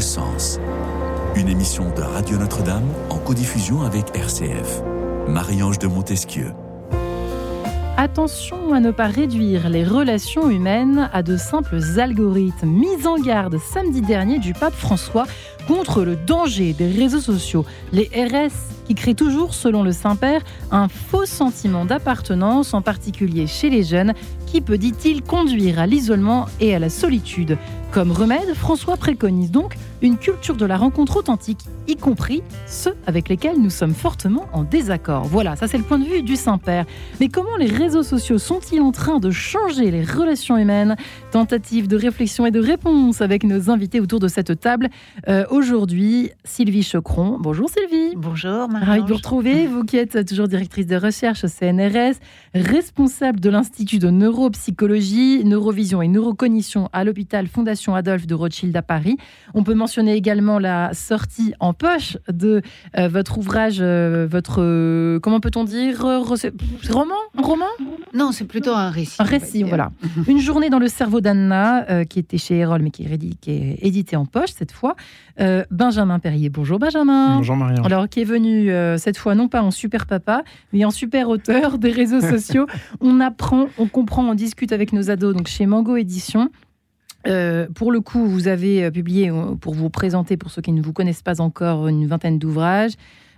sens. Une émission de Radio Notre-Dame en codiffusion avec RCF. Marie-Ange de Montesquieu. Attention à ne pas réduire les relations humaines à de simples algorithmes. Mise en garde samedi dernier du pape François contre le danger des réseaux sociaux. Les RS qui créent toujours, selon le Saint-Père, un faux sentiment d'appartenance, en particulier chez les jeunes, qui peut, dit-il, conduire à l'isolement et à la solitude. Comme remède, François préconise donc une culture de la rencontre authentique, y compris ceux avec lesquels nous sommes fortement en désaccord. Voilà, ça c'est le point de vue du Saint-Père. Mais comment les réseaux sociaux sont-ils en train de changer les relations humaines? Tentative de réflexion et de réponse avec nos invités autour de cette table. Euh, aujourd'hui, Sylvie Chocron. Bonjour Sylvie. Bonjour Marie. Ravi de vous retrouver, vous qui êtes toujours directrice de recherche au CNRS, responsable de l'Institut de neuropsychologie, neurovision et neurocognition à l'hôpital Fondation Adolphe de Rothschild à Paris. On peut mentionner également la sortie en poche de euh, votre ouvrage, euh, votre, euh, comment peut-on dire, roman Un roman? Non, c'est plutôt un récit. Un récit, voilà. Une journée dans le cerveau d'Anna, qui était chez Erol, mais qui est, qui est édité en poche cette fois. Benjamin Perrier. Bonjour Benjamin. Bonjour Marianne. Alors, qui est venu cette fois non pas en super papa, mais en super auteur des réseaux sociaux. on apprend, on comprend, on discute avec nos ados, donc chez Mango Édition. Euh, pour le coup, vous avez euh, publié, euh, pour vous présenter, pour ceux qui ne vous connaissent pas encore, une vingtaine d'ouvrages.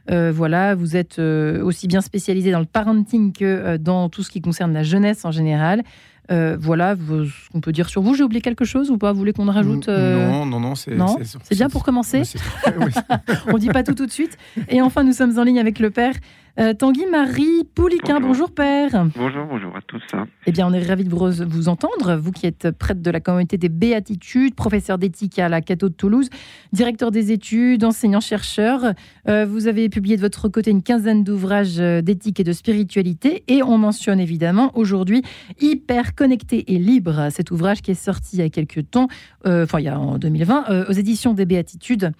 voilà, vous êtes aussi bien spécialisé dans le parenting que dans tout ce qui concerne la jeunesse en général. voilà ce qu'on peut dire sur vous. J'ai oublié quelque chose ou pas? Vous voulez qu'on rajoute Non, non, non. C'est bien pour commencer? On ne dit pas tout tout de suite. Et enfin, nous sommes en ligne avec le père euh, Tanguy Marie Pouliquin, bonjour. père. Bonjour, bonjour à tous. Eh bien, on est ravis de vous, entendre. Vous qui êtes prêtre de la communauté des Béatitudes, professeur d'éthique à la Cato de Toulouse, directeur des études, enseignant-chercheur. Euh, vous avez publié de votre côté une quinzaine d'ouvrages euh, d'éthique et de spiritualité. Et on mentionne évidemment aujourd'hui Hyper connecté et libre, cet ouvrage qui est sorti il y a quelques temps, enfin, il y a en 2020, aux éditions des Béatitudes.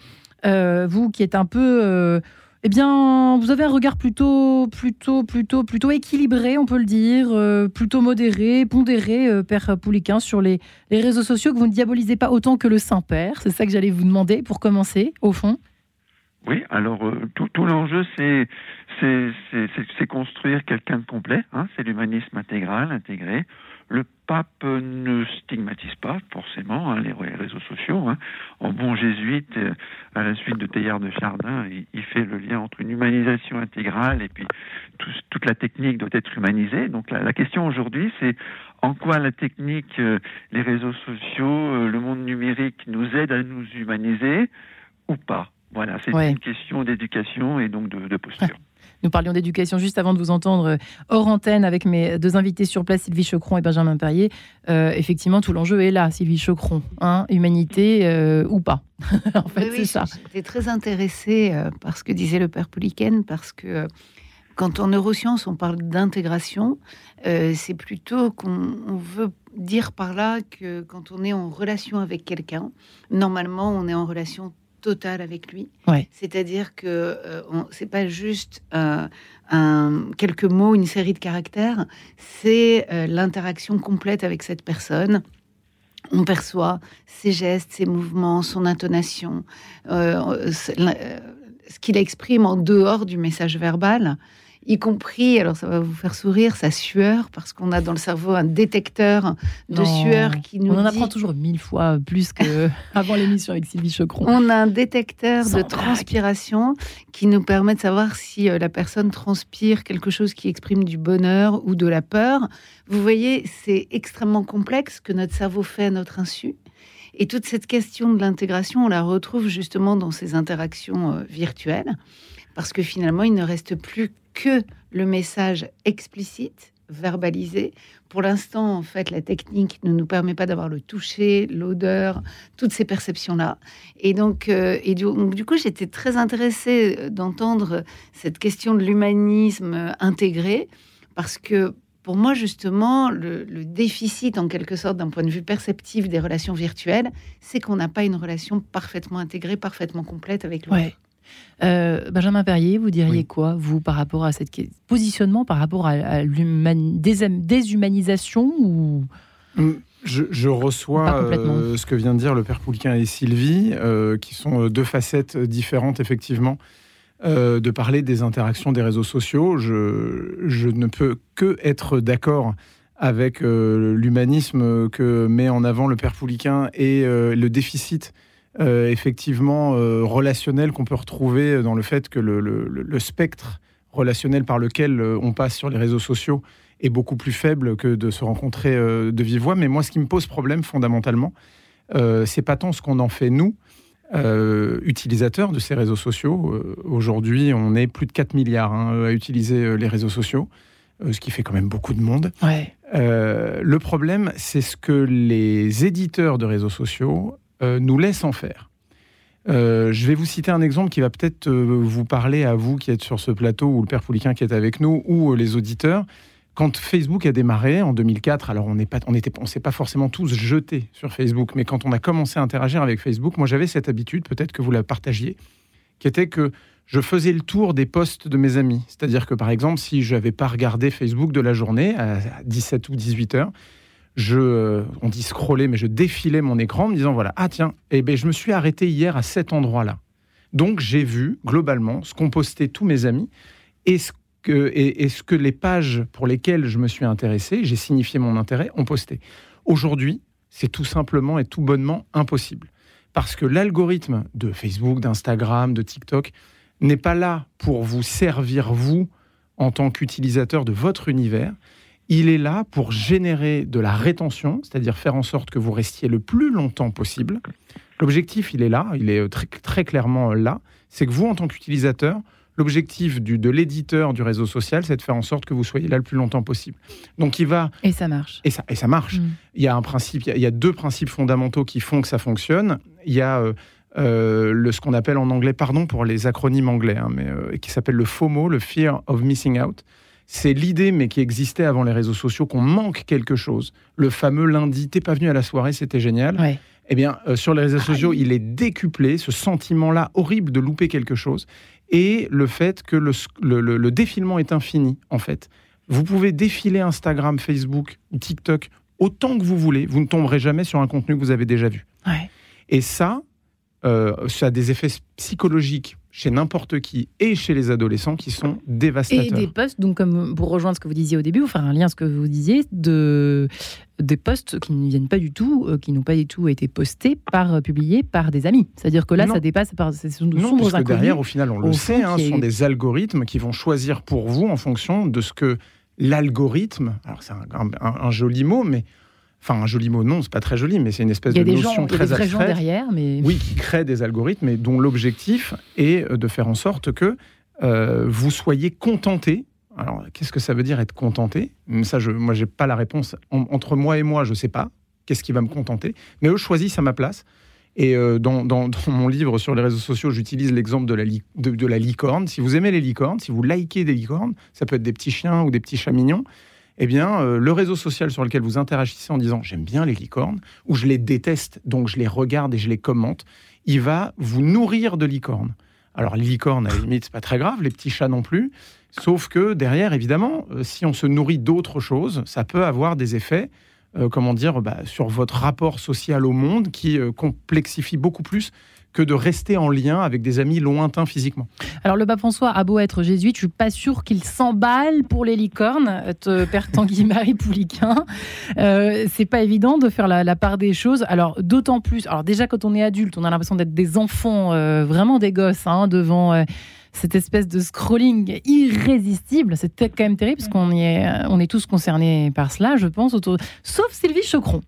vous qui êtes un peu eh bien, vous avez un regard plutôt, plutôt, plutôt, plutôt équilibré, on peut le dire, euh, plutôt modéré, pondéré, euh, Père Pouliquin, sur les, les, réseaux sociaux, que vous ne diabolisez pas autant que le Saint-Père. C'est ça que j'allais vous demander pour commencer, au fond. Oui, alors euh, tout, l'enjeu, c'est c'est construire quelqu'un de complet. Hein, c'est l'humanisme intégral, intégré. Le pape ne stigmatise pas forcément hein, les réseaux sociaux. Hein. En bon jésuite, euh, à la suite de Teilhard de Chardin, il, fait le lien entre une humanisation intégrale et puis toute la technique doit être humanisée. Donc la, question aujourd'hui, c'est en quoi la technique, euh, les réseaux sociaux, euh, le monde numérique nous aide à nous humaniser ou pas? Voilà, c'est une question d'éducation et donc de, de posture. Nous parlions d'éducation juste avant de vous entendre euh, hors antenne avec mes deux invités sur place, Sylvie Chocron et Benjamin Perrier. Euh, effectivement, tout l'enjeu est là, Sylvie Chocron. Hein, humanité euh, ou pas. en fait, c'est ça. J'étais très intéressée par ce que disait le père Pouliken, parce que quand en neurosciences on parle d'intégration, c'est plutôt qu'on veut dire par là que quand on est en relation avec quelqu'un, normalement on est en relation total avec lui. C'est-à-dire que euh, c'est pas juste euh, un, quelques mots, une série de caractères, c'est euh, l'interaction complète avec cette personne. On perçoit ses gestes, ses mouvements, son intonation, ce qu'il exprime en dehors du message verbal y compris, alors ça va vous faire sourire, sa sueur, parce qu'on a dans le cerveau un détecteur de sueur qui nous. On en apprend toujours mille fois plus qu'avant l'émission avec Sylvie Chocron. On a un détecteur de transpiration qui nous permet de savoir si euh, la personne transpire quelque chose qui exprime du bonheur ou de la peur. Vous voyez, c'est extrêmement complexe que notre cerveau fait à notre insu. Et toute cette question de l'intégration, on la retrouve justement dans ces interactions euh, virtuelles, parce que finalement, il ne reste plus que le message explicite, verbalisé. Pour l'instant, en fait, la technique ne nous permet pas d'avoir le toucher, l'odeur, toutes ces perceptions-là. Et donc, euh, et du, du, coup, j'étais très intéressée euh, d'entendre cette question de l'humanisme intégré, parce que pour moi, justement, le, le déficit, en quelque sorte, d'un point de vue perceptif des relations virtuelles, c'est qu'on n'a pas une relation parfaitement intégrée, parfaitement complète avec l'autre. Euh, Benjamin Perrier, vous diriez quoi, vous, par rapport à cette positionnement, par rapport à, la déshumanisation ou... Mm. Je, reçois euh, ce que vient de dire le père Poulquin et Sylvie, euh, qui sont deux facettes différentes, effectivement, de parler des interactions des réseaux sociaux. Je, je ne peux que être d'accord avec l'humanisme que met en avant le père Pouliquin et le déficit effectivement relationnel qu'on peut retrouver dans le fait que le, le, spectre relationnel par lequel on passe sur les réseaux sociaux est beaucoup plus faible que de se rencontrer euh, de vive voix. Mais moi, ce qui me pose problème fondamentalement, euh, c'est pas tant ce qu'on en fait nous, euh, utilisateurs de ces réseaux sociaux. Aujourd'hui, on est plus de 4 milliards hein, à utiliser les réseaux sociaux, ce qui fait quand même beaucoup de monde. le problème, c'est ce que les éditeurs de réseaux sociaux nous laissent en faire. je vais vous citer un exemple qui va peut-être vous parler à vous qui êtes sur ce plateau, ou le père Pouliquin qui est avec nous, ou les auditeurs. Quand Facebook a démarré en 2004, alors on n'est s'est pas forcément tous jetés sur Facebook, mais quand on a commencé à interagir avec Facebook, moi j'avais cette habitude, peut-être que vous la partagiez, qui était que je faisais le tour des posts de mes amis. C'est-à-dire que par exemple, si je n'avais pas regardé Facebook de la journée à 17 ou 18 heures, je, euh, on dit scroller, mais je défilais mon écran en me disant voilà, ah tiens, eh ben, je me suis arrêté hier à cet endroit-là. Donc j'ai vu globalement ce qu'ont posté tous mes amis ce et, ce que les pages pour lesquelles je me suis intéressé, j'ai signifié mon intérêt, ont posté. Aujourd'hui, c'est tout simplement et tout bonnement impossible. Parce que l'algorithme de Facebook, d'Instagram, de TikTok n'est pas là pour vous servir, vous, en tant qu'utilisateur de votre univers. Il est là pour générer de la rétention, c'est-à-dire faire en sorte que vous restiez le plus longtemps possible. L'objectif, il est là, il est très, très clairement là. C'est que vous, en tant qu'utilisateur, L'objectif de l'éditeur du réseau social, c'est de faire en sorte que vous soyez là le plus longtemps possible. Donc il va et ça marche. Et ça et ça marche. Mm. Il y a un principe, il y a, deux principes fondamentaux qui font que ça fonctionne. Il y a euh, euh, le, ce qu'on appelle en anglais, pardon pour les acronymes anglais, hein, mais euh, qui s'appelle le FOMO, le Fear of Missing Out. C'est l'idée, mais qui existait avant les réseaux sociaux, qu'on manque quelque chose. Le fameux lundi, t'es pas venu à la soirée, c'était génial. Ouais. Eh bien, sur les réseaux sociaux, il est décuplé, ce sentiment-là horrible de louper quelque chose et le fait que le, défilement est infini, en fait. Vous pouvez défiler Instagram, Facebook, TikTok autant que vous voulez, vous ne tomberez jamais sur un contenu que vous avez déjà vu. Et ça, euh, ça a des effets psychologiques chez n'importe qui et chez les adolescents qui sont dévastateurs. Et des posts, donc comme pour rejoindre ce que vous disiez au début, ou faire un lien à ce que vous disiez, de, des posts qui ne viennent pas du tout, euh, qui n'ont pas du tout été postés, par, euh, publiés par des amis. C'est-à-dire que là, ça dépasse par ce sont non, parce que derrière, au final, on le sait, hein, ce sont des algorithmes qui vont choisir pour vous en fonction de ce que l'algorithme, alors c'est un, joli mot, mais Enfin, un joli mot, non, c'est pas très joli, mais c'est une espèce de notion très abstraite. gens derrière, mais oui, qui crée des algorithmes et dont l'objectif est de faire en sorte que euh, vous soyez contenté. Alors, qu'est-ce que ça veut dire être contenté? Ça, je, moi, j'ai pas la réponse. entre moi et moi, je sais pas. Qu'est-ce qui va me contenter Mais eux choisissent à ma place. Et euh, dans, dans, mon livre sur les réseaux sociaux, j'utilise l'exemple de, de la licorne. Si vous aimez les licornes, si vous likez des licornes, ça peut être des petits chiens ou des petits chats mignons eh bien, euh, le réseau social sur lequel vous interagissez en disant j'aime bien les licornes ou je les déteste, donc je les regarde et je les commente, il va vous nourrir de licornes. Alors, les licornes, à la limite, c'est pas très grave, les petits chats non plus. Sauf que derrière, évidemment, euh, si on se nourrit d'autres choses, ça peut avoir des effets, euh, comment dire, bah, sur votre rapport social au monde qui complexifie beaucoup plus que de rester en lien avec des amis lointains physiquement. Alors le pape François a beau être jésuite, je suis pas sûr qu'il s'emballe pour les licornes, euh, Père Tanguy Marie Pouliquin. Euh, c'est pas évident de faire la, part des choses. Alors d'autant plus, alors déjà quand on est adulte, on a l'impression d'être des enfants, euh, vraiment des gosses, hein, devant. Euh, cette espèce de scrolling irrésistible, c'est quand même terrible parce qu'on est, on est tous concernés par cela, je pense, autour... sauf Sylvie Chocron.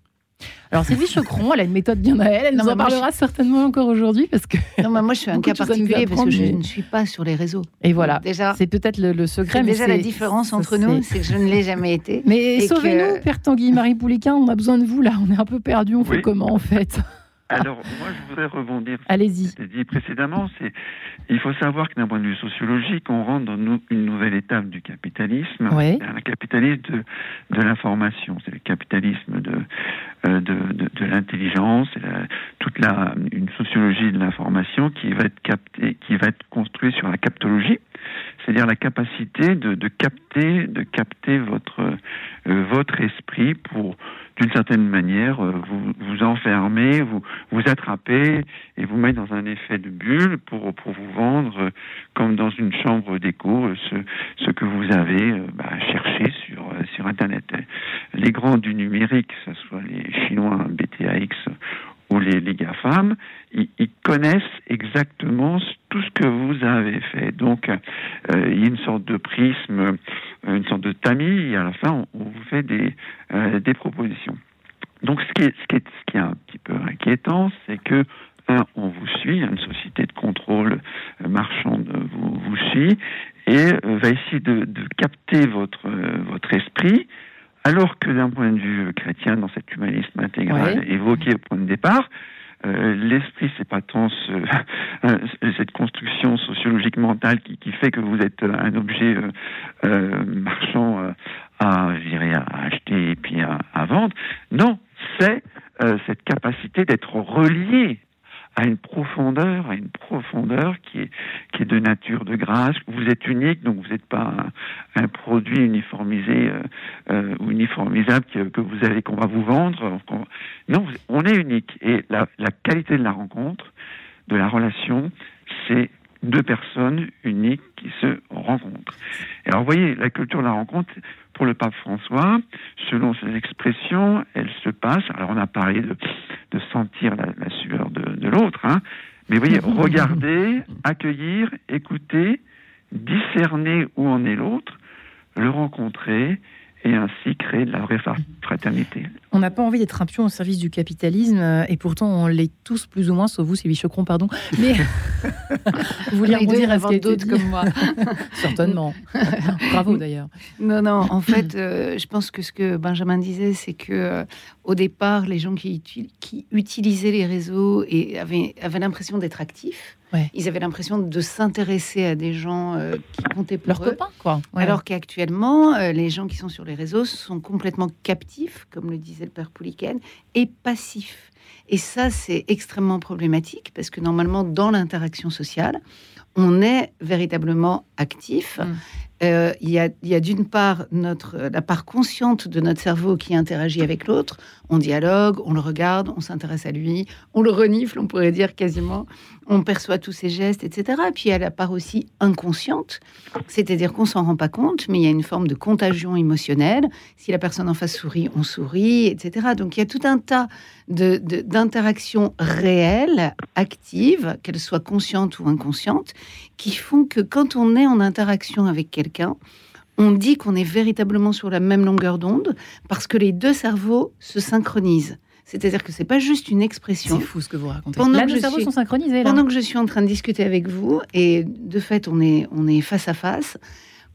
Alors Sylvie Chocron, elle a une méthode bien à elle, elle nous en parlera certainement encore aujourd'hui parce que. Non, mais moi je suis un cas particulier parce que je ne suis pas sur les réseaux. Et voilà. déjà, c'est peut-être le, secret. Mais déjà la différence entre nous, c'est que je ne l'ai jamais été. Mais sauvez-nous, Père Tanguy, Marie Pouliquin, on a besoin de vous là. On est un peu perdu. On fait comment en fait? Alors, moi, je voudrais rebondir. Allez-y. Ce dit précédemment, c'est il faut savoir que d'un point de vue sociologique, on rentre dans une nouvelle étape du capitalisme, oui. un capitalisme de, de l'information. C'est le capitalisme de, de, de, de l'intelligence, toute la, une sociologie de l'information qui va être captée, qui va être construite sur la captologie, c'est-à-dire la capacité de, capter, de capter votre, euh, votre esprit pour, d'une certaine manière, euh, vous, vous enfermer, vous, vous attraper et vous mettre dans un effet de bulle pour, pour vous vendre, euh, comme dans une chambre d'écho, ce, ce que vous avez bah, cherché sur, sur Internet. Les grands du numérique, que ce soit les Chinois BTAX ou les, les GAFAM, ils, ils, connaissent exactement tout ce que vous avez fait. Donc, euh, il y a une sorte de prisme, une sorte de tamis, et à la fin, on, vous fait des, euh, des propositions. Donc, ce qui, est, ce, qui est, ce qui est un petit peu inquiétant, c'est que, un, on vous suit, une société de contrôle euh, marchande vous, vous suit, et euh, va essayer de, de capter votre, euh, votre esprit, alors que d'un point de vue chrétien, dans cet humanisme intégral ouais. évoqué au point de départ, euh, l'esprit, c'est pas tant ce, euh, cette construction sociologique mentale qui, qui, fait que vous êtes un objet euh, marchand à, je dirais, à acheter et puis à, à vendre. Non, c'est cette capacité d'être relié à une profondeur, à une profondeur qui est, qui est de nature de grâce. Vous êtes unique, donc vous n'êtes pas un, un, produit uniformisé euh, euh, ou uniformisable que, que, vous avez, qu'on va vous vendre. Non, on est unique. Et la, la qualité de la rencontre, de la relation, c'est deux personnes uniques qui se rencontrent. Et alors, vous voyez, la culture de la rencontre, pour le pape François, selon ses expressions, elle se passe. Alors, on a parlé de, de sentir la, la sueur de, de l'autre, hein, mais vous voyez, regarder, accueillir, écouter, discerner où en est l'autre, le rencontrer et ainsi créer de la vraie fraternité. On n'a pas envie d'être un pion au service du capitalisme, euh, et pourtant on l'est tous plus ou moins, sauf vous, Sylvie Chocron, pardon. Mais vous voulez rebondir à ce d'autres comme moi Certainement. Bravo d'ailleurs. Non, non, en fait, euh, je pense que ce que Benjamin disait, c'est que euh, au départ, les gens qui, qui utilisaient les réseaux et avaient, avaient l'impression d'être actifs, Ouais. Ils avaient l'impression de s'intéresser à des gens euh, qui comptaient pour leurs eux. copains, quoi. Ouais. Alors qu'actuellement, les gens qui sont sur les réseaux sont complètement captifs, comme le disait le père Pouliken, et passifs. Et ça, c'est extrêmement problématique parce que normalement, dans l'interaction sociale, on est véritablement actif. Mm. Euh, il y a, a d'une part notre, la part consciente de notre cerveau qui interagit avec l'autre. On dialogue, on le regarde, on s'intéresse à lui, on le renifle, on pourrait dire quasiment. On perçoit tous ses gestes, etc. Et puis il y a la part aussi inconsciente, c'est-à-dire qu'on s'en rend pas compte, mais il y a une forme de contagion émotionnelle. Si la personne en face sourit, on sourit, etc. Donc il y a tout un tas d'interactions de, réelles, actives, qu'elles soient conscientes ou inconscientes, qui font que quand on est en interaction avec quelqu'un, on dit qu'on est véritablement sur la même longueur d'onde parce que les deux cerveaux se synchronisent. C'est-à-dire que c'est pas juste une expression. C'est fou ce que vous racontez. Pendant là, que nos je cerveaux suis, sont synchronisés. Là. Pendant que je suis en train de discuter avec vous, et de fait, on est, on est face à face,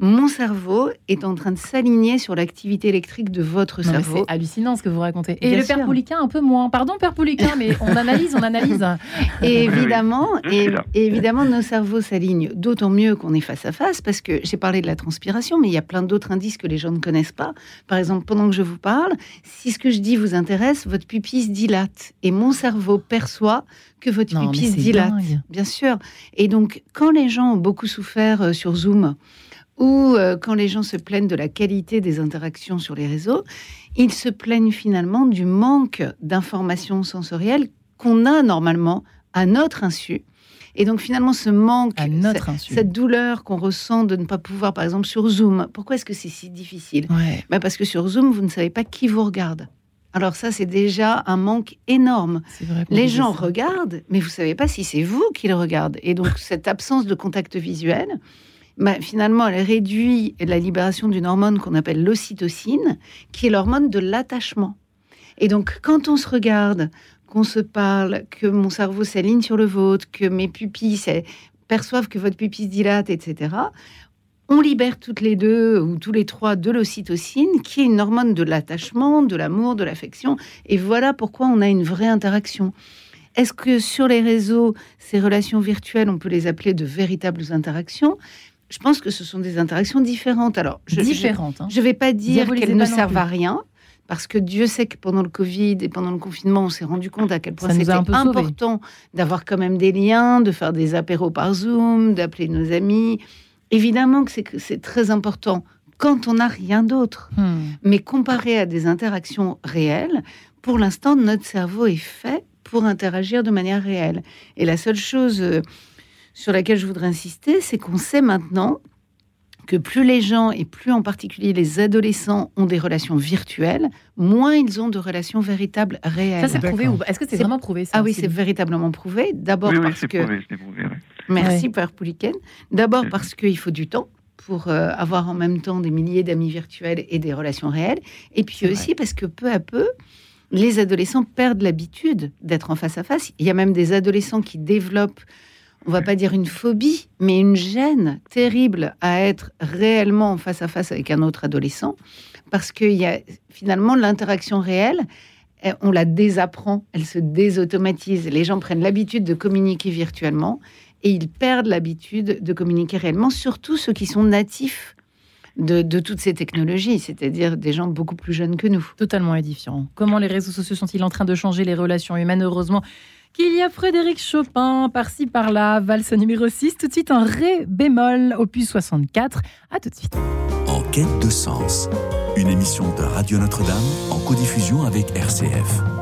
mon cerveau est en train de s'aligner sur l'activité électrique de votre non, cerveau. C'est hallucinant ce que vous racontez. Et Bien le sûr. père Pouliquin, un peu moins. Pardon, père Pouliquin, mais on analyse, on analyse. Et évidemment, et, évidemment, nos cerveaux s'alignent d'autant mieux qu'on est face à face, parce que j'ai parlé de la transpiration, mais il y a plein d'autres indices que les gens ne connaissent pas. Par exemple, pendant que je vous parle, si ce que je dis vous intéresse, votre pupille se dilate, et mon cerveau perçoit que votre Non, pupille se dilate. dingue. Bien sûr. Et donc, quand les gens ont beaucoup souffert euh, sur Zoom, ou euh, quand les gens se plaignent de la qualité des interactions sur les réseaux, ils se plaignent finalement du manque d'informations sensorielles qu'on a normalement à notre insu. Et donc finalement, ce manque, notre ce- insu. cette douleur qu'on ressent de ne pas pouvoir, par exemple sur Zoom, pourquoi est-ce que c'est si difficile? Ouais. Ben, Parce que sur Zoom, vous ne savez pas qui vous regarde. Alors ça, c'est déjà un manque énorme. Les gens ça. regardent, mais vous savez pas si c'est vous qui le regardent. Et donc cette absence de contact visuel, bah, finalement, elle réduit la libération d'une hormone qu'on appelle l'ocytocine, qui est l'hormone de l'attachement. Et donc quand on se regarde, qu'on se parle, que mon cerveau s'aligne sur le vôtre, que mes pupilles perçoivent que votre pupille se dilate, etc. On libère toutes les deux ou tous les trois de l'ocytocine, qui est une hormone de l'attachement, de l'amour, de l'affection. Et voilà pourquoi on a une vraie interaction. Est-ce que sur les réseaux, ces relations virtuelles, on peut les appeler de véritables interactions? Je pense que ce sont des interactions différentes. Alors, je, je- Différente. hein. je ne vais pas dire qu'elles ne servent à rien, parce que Dieu sait que pendant le Covid et pendant le confinement, on s'est rendu compte à quel point c'était important d'avoir quand même des liens, de faire des apéros par Zoom, d'appeler nos amis. Évidemment que c'est très important quand on n'a rien d'autre. Hmm. Mais comparé à des interactions réelles, pour l'instant, notre cerveau est fait pour interagir de manière réelle. Et la seule chose euh, sur laquelle je voudrais insister, c'est qu'on sait maintenant que plus les gens, et plus en particulier les adolescents, ont des relations virtuelles, moins ils ont de relations véritables réelles. Ça, c'est prouvé ou Est-ce que c'est vraiment prouvé ça, Ah oui, c'est véritablement prouvé. D'abord parce que. Merci, Père Pouliken. D'abord parce qu'il faut du temps pour euh, avoir en même temps des milliers d'amis virtuels et des relations réelles. Et puis aussi parce que peu à peu, les adolescents perdent l'habitude d'être en face à face. Il y a même des adolescents qui développent, on va pas dire une phobie, mais une gêne terrible à être réellement en face à face avec un autre adolescent, parce qu'il y a finalement l'interaction réelle. Eh, on la désapprend, elle se désautomatise. Les gens prennent l'habitude de communiquer virtuellement et ils perdent l'habitude de communiquer réellement, surtout ceux qui sont natifs de, toutes ces technologies, c'est-à-dire des gens beaucoup plus jeunes que nous. Totalement édifiant. Comment les réseaux sociaux sont-ils en train de changer les relations humaines? Heureusement qu'il y a Frédéric Chopin, par-ci par-là, valse numéro 6, tout de suite un Ré bémol, opus 64. À tout de suite. En quête de sens, une émission de Radio Notre-Dame en codiffusion avec RCF.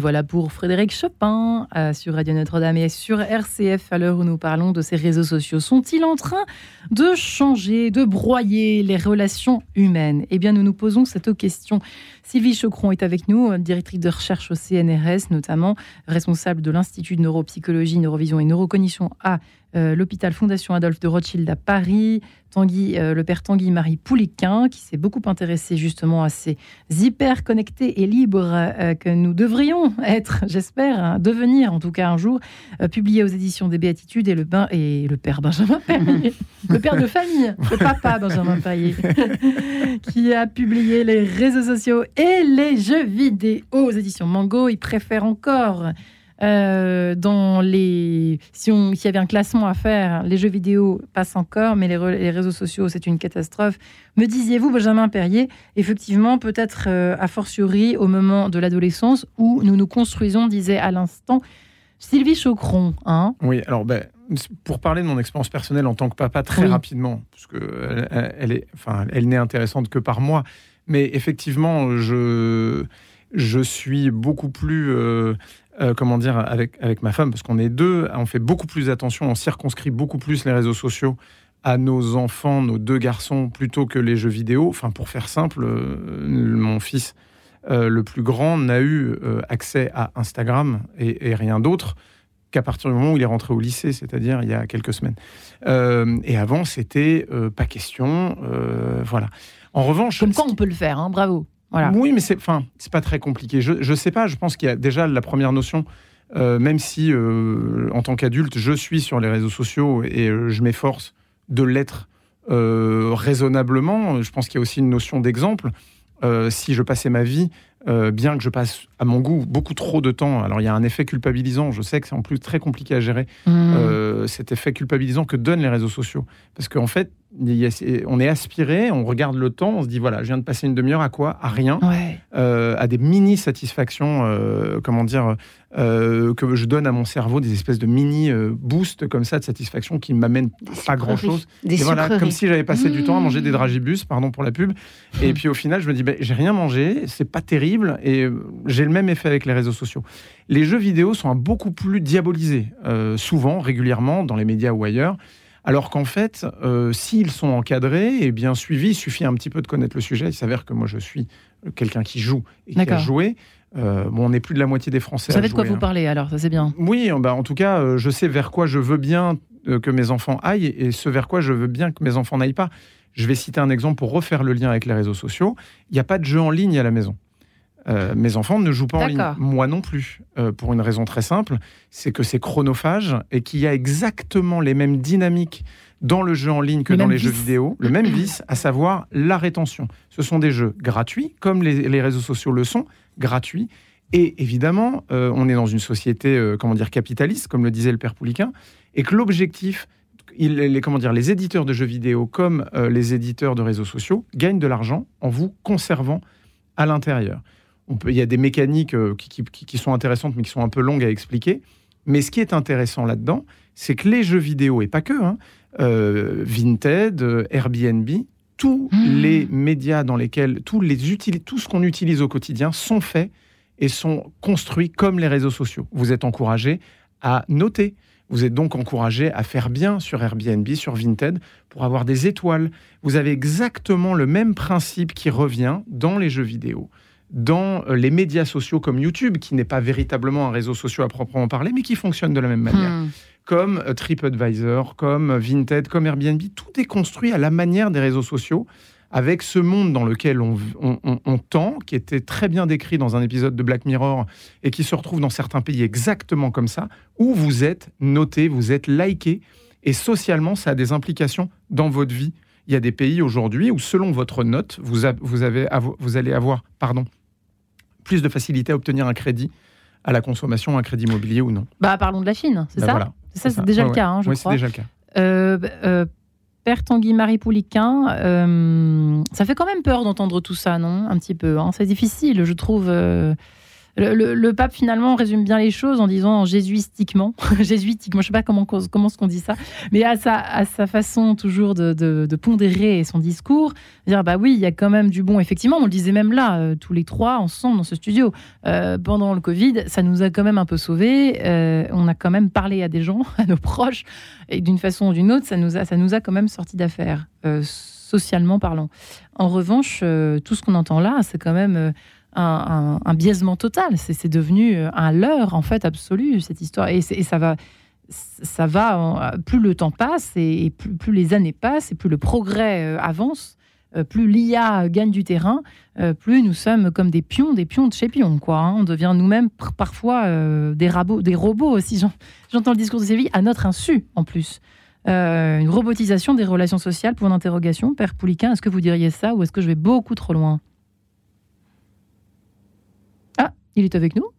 Voilà pour Frédéric Chopin euh, sur Radio Notre-Dame et sur RCF à l'heure où nous parlons de ces réseaux sociaux. Sont-ils en train de changer, de broyer les relations humaines? Eh bien, nous nous posons cette question. Sylvie Chocron est avec nous, directrice de recherche au CNRS, notamment responsable de l'Institut de neuropsychologie, neurovision et neurocognition à euh, l'hôpital Fondation Adolphe de Rothschild à Paris, Tanguy, euh, le père Tanguy-Marie Pouliquin, qui s'est beaucoup intéressé justement à ces hyper connectés et libres euh, que nous devrions être, j'espère, hein, devenir en tout cas un jour, publié aux éditions des Béatitudes et le, bain et le père Benjamin Perrier, le père de famille, le papa Benjamin Perrier, qui a publié les réseaux sociaux et les jeux vidéo aux éditions Mango. Il préfère encore euh, dans les, si on, s'il y avait un classement à faire, les jeux vidéo passent encore, mais les, réseaux sociaux, c'est une catastrophe. Me disiez-vous, Benjamin Perrier, effectivement, peut-être euh, a fortiori au moment de l'adolescence où nous nous construisons, disait à l'instant Sylvie Chocron. Hein? Oui, alors ben, pour parler de mon expérience personnelle en tant que papa, très rapidement, parce que elle, est, enfin, elle n'est intéressante que par moi, mais effectivement, je je suis beaucoup plus euh, euh, comment dire, avec, avec ma femme, parce qu'on est deux, on fait beaucoup plus attention, on circonscrit beaucoup plus les réseaux sociaux à nos enfants, nos deux garçons, plutôt que les jeux vidéo. Enfin, pour faire simple, euh, mon fils euh, le plus grand n'a eu accès à Instagram et, rien d'autre qu'à partir du moment où il est rentré au lycée, c'est-à-dire il y a quelques semaines. et avant, c'était pas question. voilà. En revanche. Comme quoi on peut le faire, hein, bravo. Oui, mais c'est, enfin, c'est pas très compliqué. Je, ne sais pas. Je pense qu'il y a déjà la première notion. même si en tant qu'adulte, je suis sur les réseaux sociaux et je m'efforce de l'être raisonnablement. Je pense qu'il y a aussi une notion d'exemple. si je passais ma vie euh, bien que je passe à mon goût beaucoup trop de temps. Alors il y a un effet culpabilisant, je sais que c'est en plus très compliqué à gérer, mmh. euh, cet effet culpabilisant que donnent les réseaux sociaux. Parce qu'en fait, on est aspiré, on regarde le temps, on se dit voilà, je viens de passer une demi-heure à quoi? À rien, euh, à des mini satisfactions, euh, comment dire, euh, que je donne à mon cerveau, des espèces de mini boosts comme ça de satisfaction qui m'amènent pas grand chose. Des et voilà, comme si j'avais passé du temps à manger des mmh. dragibus, pardon pour la pub. Et puis au final, je me dis ben, j'ai rien mangé, c'est pas terrible, et j'ai le même effet avec les réseaux sociaux. Les jeux vidéo sont beaucoup plus diabolisés, souvent, régulièrement, dans les médias ou ailleurs. Alors qu'en fait, euh, s'ils sont encadrés et bien suivis, il suffit un petit peu de connaître le sujet. Il s'avère que moi, je suis quelqu'un qui joue et qui a joué. Euh, bon, on n'est plus de la moitié des Français. Vous savez de quoi vous hein. parlez alors, ça c'est bien. Oui, bah, en tout cas, euh, je sais vers quoi je veux bien que mes enfants aillent et ce vers quoi je veux bien que mes enfants n'aillent pas. Je vais citer un exemple pour refaire le lien avec les réseaux sociaux. Il n'y a pas de jeu en ligne à la maison. Euh, mes enfants ne jouent pas en ligne. Moi non plus. Euh, pour une raison très simple, c'est que c'est chronophage et qu'il y a exactement les mêmes dynamiques dans le jeu en ligne que dans les jeux vidéo, le même vice, à savoir la rétention. Ce sont des jeux gratuits, comme les, réseaux sociaux le sont, gratuits. Et évidemment, euh, on est dans une société, comment dire, capitaliste, comme le disait le père Pouliquin, et que l'objectif, les, comment dire, les éditeurs de jeux vidéo comme les éditeurs de réseaux sociaux gagnent de l'argent en vous conservant à l'intérieur il y a des mécaniques euh, qui, sont intéressantes, mais qui sont un peu longues à expliquer. Mais ce qui est intéressant là-dedans, c'est que les jeux vidéo, et pas que, hein, euh, Vinted, euh, Airbnb, tous mmh. les médias dans lesquels, tous les tout ce qu'on utilise au quotidien sont faits et sont construits comme les réseaux sociaux. Vous êtes encouragé à noter. Vous êtes donc encouragé à faire bien sur Airbnb, sur Vinted, pour avoir des étoiles. Vous avez exactement le même principe qui revient dans les jeux vidéo dans euh, les médias sociaux comme YouTube, qui n'est pas véritablement un réseau social à proprement parler, mais qui fonctionne de la même manière. Hmm. Comme euh, TripAdvisor, comme Vinted, comme Airbnb, tout est construit à la manière des réseaux sociaux, avec ce monde dans lequel on, on, tend, qui était très bien décrit dans un épisode de Black Mirror et qui se retrouve dans certains pays exactement comme ça, où vous êtes noté, vous êtes liké, et socialement, ça a des implications dans votre vie. Il y a des pays aujourd'hui où, selon votre note, vous, vous, avez, vous allez avoir pardon, plus de facilité à obtenir un crédit à la consommation, un crédit immobilier ou non. Bah, parlons de la Chine, c'est bah, ça? voilà, Ça, c'est déjà, le cas, hein, je oui, c'est déjà le cas. Euh, euh, Père Tanguy-Marie Pouliquin, euh, ça fait quand même peur d'entendre tout ça, non? Un petit peu. Hein c'est difficile, je trouve. Le, pape finalement résume bien les choses en disant jésuitiquement, jésuitiquement, je sais pas comment comment ce qu'on dit ça, mais à sa à sa façon toujours de, pondérer son discours, dire bah oui il y a quand même du bon. Effectivement, on le disait même là euh, tous les trois ensemble dans ce studio euh, pendant le Covid, ça nous a quand même un peu sauvés. Euh, on a quand même parlé à des gens, à nos proches, et d'une façon ou d'une autre, ça nous a ça nous a quand même sorti d'affaires socialement parlant. En revanche, tout ce qu'on entend là, c'est quand même un, biaisement total. C'est devenu un leurre, en fait, absolu, cette histoire. Et, ça va. Ça va, plus le temps passe et, plus, les années passent et plus le progrès euh, avance, euh, plus l'IA gagne du terrain, euh, plus nous sommes comme des pions, des pions de chez pions. Quoi, hein. On devient nous-mêmes parfois des, rabots, des robots aussi. J'entends le discours de Séville à notre insu en plus. une robotisation des relations sociales, pour une interrogation. Père Pouliquin, est-ce que vous diriez ça ou est-ce que je vais beaucoup trop loin? Il est avec nous?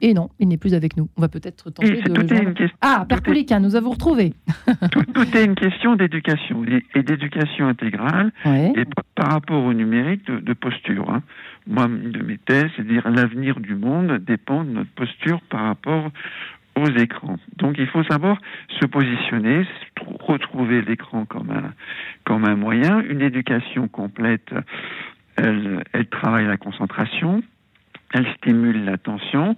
Et non, il n'est plus avec nous. On va peut-être tenter de le Ah, Père Pouliquin, nous avons retrouvé. tout, est une question d'éducation et, d'éducation intégrale et par rapport au numérique de, posture. Hein. Moi, de mes thèses, c'est dire l'avenir du monde dépend de notre posture par rapport aux écrans. Donc il faut savoir se positionner, retrouver l'écran comme un, comme un moyen. Une éducation complète, elle, elle travaille la concentration, elle stimule l'attention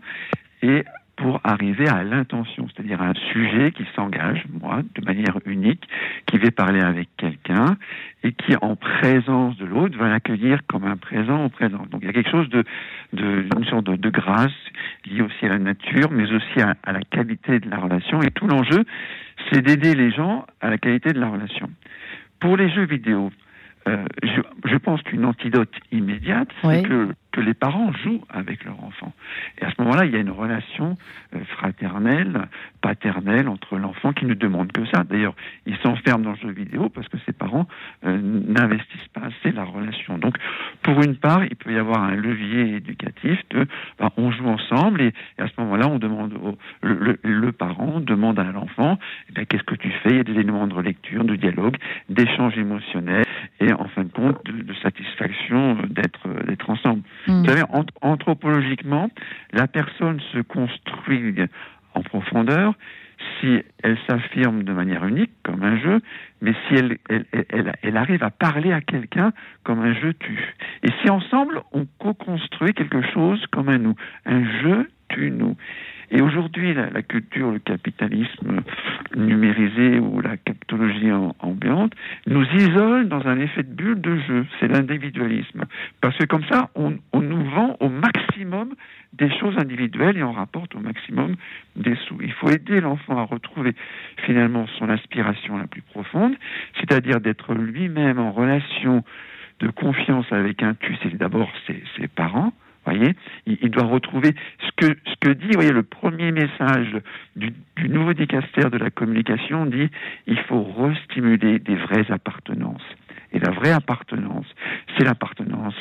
et pour arriver à l'intention, c'est-à-dire un sujet qui s'engage, moi, de manière unique, qui va parler avec quelqu'un et qui, en présence de l'autre, va l'accueillir comme un présent au présent. Donc il y a quelque chose de, de une sorte de, grâce liée aussi à la nature, mais aussi à, la qualité de la relation. Et tout l'enjeu, c'est d'aider les gens à la qualité de la relation. Pour les jeux vidéo, euh, je, je, pense qu'une antidote immédiate, c'est que que les parents jouent avec leur enfant. Et à ce moment-là, il y a une relation euh, fraternelle, paternelle entre l'enfant qui ne demande que ça. D'ailleurs, il s'enferme dans le jeu vidéo parce que ses parents euh, n'investissent pas assez la relation. Donc, pour une part, il peut y avoir un levier éducatif de ben, on joue ensemble et, à ce moment-là, on demande au, le, parent demande à l'enfant eh qu'est-ce que tu fais? Il y a des éléments de lecture, de dialogue, d'échange émotionnel et en fin de compte de, satisfaction euh, d'être ensemble. Vous mm. savez, anthropologiquement, la personne se construit en profondeur si elle s'affirme de manière unique, comme un jeu, mais si elle, elle, elle, arrive à parler à quelqu'un comme un jeu tue. Et si ensemble, on co-construit quelque chose comme un nous. Un jeu Et aujourd'hui, la, culture, le capitalisme numérisé ou la capitologie ambiante nous isole dans un effet de bulle de jeu. C'est l'individualisme. Parce que comme ça, on, nous vend au maximum des choses individuelles et on rapporte au maximum des sous. Il faut aider l'enfant à retrouver finalement son aspiration la plus profonde, c'est-à-dire d'être lui-même en relation de confiance avec un tu, c'est d'abord ses parents, il, doit retrouver ce que, ce que dit, voyez, le premier message du, nouveau dicaster de la communication dit il faut restimuler des vraies appartenances. Et la vraie appartenance, c'est l'appartenance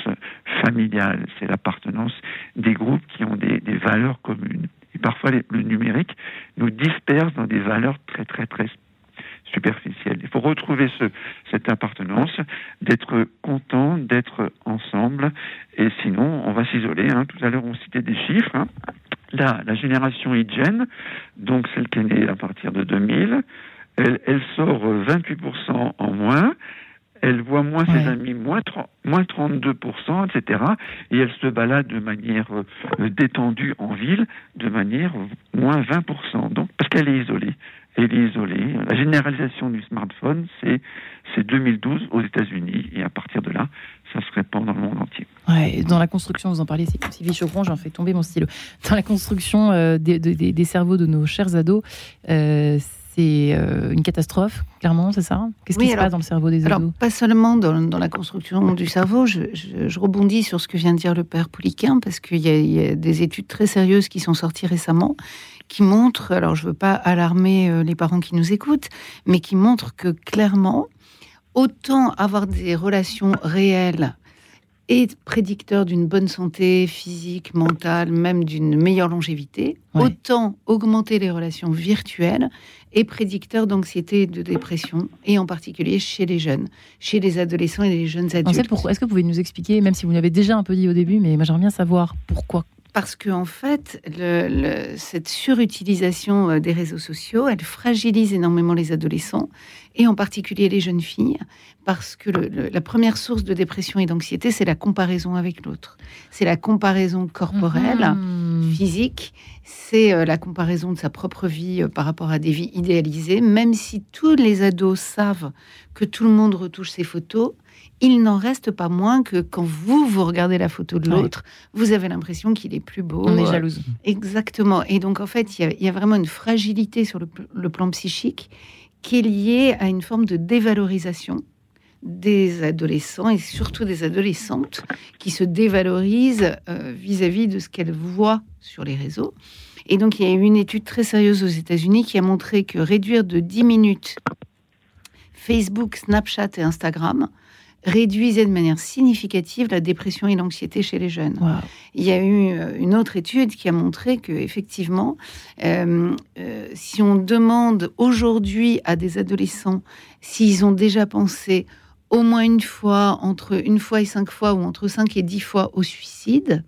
familiale, c'est l'appartenance des groupes qui ont des, des valeurs communes. Et parfois, le numérique nous disperse dans des valeurs très, très, très Il faut retrouver ce, cette appartenance, d'être content, d'être ensemble, et sinon on va s'isoler. Hein. Tout à l'heure on citait des chiffres. Hein. La, génération IGEN, donc celle qui est née à partir de 2000, elle, elle sort 28% en moins, elle voit moins ses amis, moins, moins 32%, etc. Et elle se balade de manière euh, détendue en ville, de manière moins 20%. Donc, parce qu'elle est isolée elle est isolée. La généralisation du smartphone, c'est 2012 aux États-Unis, et à partir de là, ça se répand dans le monde entier. Ouais, dans la construction, vous en parlez, Sylvie Chauvron, j'en fais tomber mon stylo. Dans la construction euh, des, des, cerveaux de nos chers ados, euh, c'est euh, une catastrophe, clairement, c'est ça? Qu'est-ce qui se passe dans le cerveau des ados? alors, Pas seulement dans, dans, la construction du cerveau, je, je, rebondis sur ce que vient de dire le père Pouliquin, parce qu'il y, y, a des études très sérieuses qui sont sorties récemment qui montre, alors je ne veux pas alarmer euh, les parents qui nous écoutent, mais qui montre que clairement, autant avoir des relations réelles est prédicteur d'une bonne santé physique, mentale, même d'une meilleure longévité, autant augmenter les relations virtuelles est prédicteur d'anxiété et de dépression, et en particulier chez les jeunes, chez les adolescents et les jeunes adultes. Pourquoi Est-ce que vous pouvez nous expliquer, même si vous l'avez déjà un peu dit au début, mais moi j'aimerais bien savoir pourquoi. Parce que en fait, le, cette surutilisation euh, des réseaux sociaux, elle fragilise énormément les adolescents et en particulier les jeunes filles, parce que la première source de dépression et d'anxiété, c'est la comparaison avec l'autre. C'est la comparaison corporelle, mhm. physique, c'est euh, la comparaison de sa propre vie euh, par rapport à des vies idéalisées, même si tous les ados savent que tout le monde retouche ses photos il n'en reste pas moins que quand vous, vous regardez la photo de l'autre, vous avez l'impression qu'il est plus beau. On est jalouse. Exactement. Et donc, en fait, il y, a vraiment une fragilité sur le, plan psychique qui est liée à une forme de dévalorisation des adolescents et surtout des adolescentes qui se dévalorisent euh, vis-à-vis -vis de ce qu'elles voient sur les réseaux. Et donc, il y a eu une étude très sérieuse aux États-Unis qui a montré que réduire de 10 minutes Facebook, Snapchat et Instagram réduisait de manière significative la dépression et l'anxiété chez les jeunes. Il y a eu euh, une autre étude qui a montré que effectivement, euh, euh, si on demande aujourd'hui à des adolescents s'ils ont déjà pensé au moins une fois, entre une fois et cinq fois, ou entre cinq et dix fois au suicide,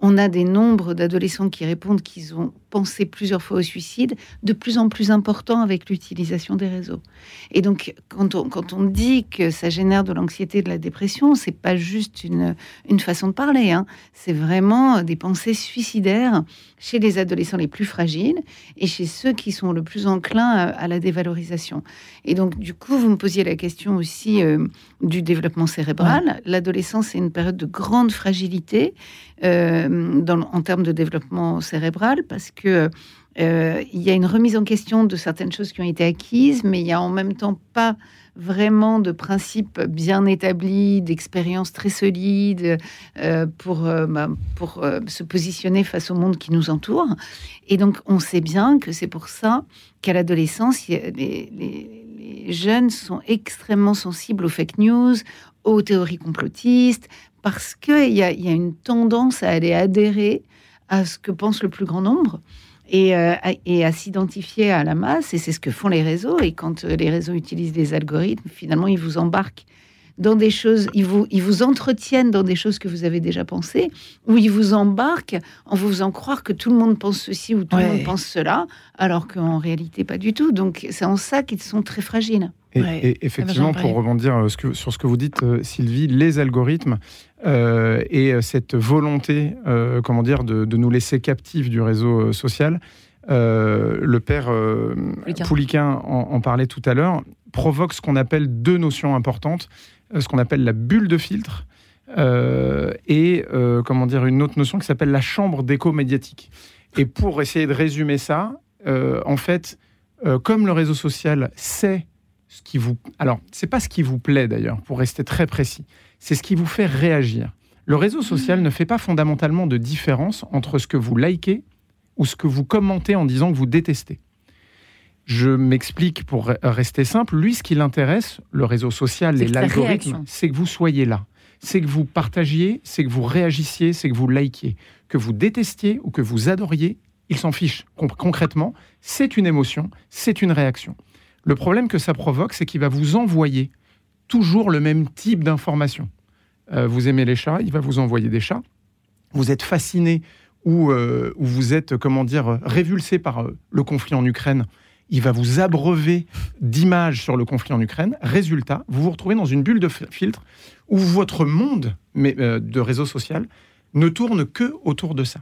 on a des nombres d'adolescents qui répondent qu'ils ont pensé plusieurs fois au suicide, de plus en plus important avec l'utilisation des réseaux. Et donc, quand on, quand on dit que ça génère de l'anxiété de la dépression, c'est pas juste une, une façon de parler, hein. c'est vraiment des pensées suicidaires chez les adolescents les plus fragiles et chez ceux qui sont le plus enclins à, la dévalorisation. Et donc, du coup, vous me posiez la question aussi euh, du développement cérébral. L'adolescence, c'est une période de grande fragilité euh, dans, en termes de développement cérébral parce que il y a une remise en question de certaines choses qui ont été acquises, mais il y a en même temps pas vraiment de principes bien établis, d'expériences très solides euh, pour, euh, bah, euh, se positionner face au monde qui nous entoure. Et donc, on sait bien que c'est pour ça qu'à l'adolescence, les, jeunes sont extrêmement sensibles aux fake news, aux théories complotistes, parce qu'il y y a une tendance à aller adhérer à ce que pense le plus grand nombre. Euh, et, à s'identifier à la masse. Et c'est ce que font les réseaux. Et quand euh, les réseaux utilisent des algorithmes, finalement, ils vous embarquent dans des choses, ils vous, ils vous entretiennent dans des choses que vous avez déjà pensées, ou ils vous embarquent en vous faisant croire que tout le monde pense ceci ou tout le monde pense cela, alors qu'en réalité, pas du tout. Donc, c'est en ça qu'ils sont très fragiles. Et, effectivement, pour rebondir euh, sur ce que vous dites, euh, Sylvie, les algorithmes euh, et cette volonté, comment dire, de, nous laisser captifs du réseau social, le père Pouliquin, en, parlait tout à l'heure, provoque ce qu'on appelle deux notions importantes, ce qu'on appelle la bulle de filtre et comment dire une autre notion qui s'appelle la chambre d'écho médiatique. Et pour essayer de résumer ça, en fait, comme le réseau social sait ce qui vous. Alors, c'est pas ce qui vous plaît d'ailleurs, pour rester très précis. C'est ce qui vous fait réagir. Le réseau social mmh. ne fait pas fondamentalement de différence entre ce que vous likez ou ce que vous commentez en disant que vous détestez. Je m'explique pour rester simple. Lui, ce qui l'intéresse, le réseau social et l'algorithme, c'est que vous soyez là. C'est que vous partagiez, c'est que vous réagissiez, c'est que vous likiez. Que vous détestiez ou que vous adoriez, il s'en fiche. Concrètement, c'est une émotion, c'est une réaction. Le problème que ça provoque, c'est qu'il va vous envoyer toujours le même type d'information. Euh, vous aimez les chats, il va vous envoyer des chats. Vous êtes fasciné ou, euh, vous êtes, comment dire, révulsé par euh, le conflit en Ukraine. Il va vous abreuver d'images sur le conflit en Ukraine. Résultat, vous vous retrouvez dans une bulle de filtre où votre monde mais, de réseau social ne tourne que autour de ça.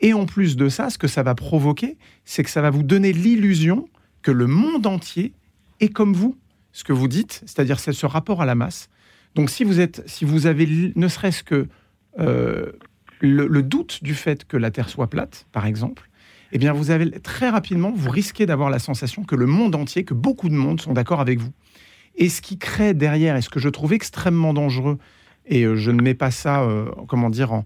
Et en plus de ça, ce que ça va provoquer, c'est que ça va vous donner l'illusion que le monde entier est comme vous, ce que vous dites, c'est-à-dire c'est ce rapport à la masse. Donc si vous êtes, si vous avez ne serait-ce que euh, le, doute du fait que la Terre soit plate, par exemple, eh bien vous avez très rapidement, vous risquez d'avoir la sensation que le monde entier, que beaucoup de monde sont d'accord avec vous. Et ce qui crée derrière, et ce que je trouve extrêmement dangereux, et euh, je ne mets pas ça, euh, comment dire, en,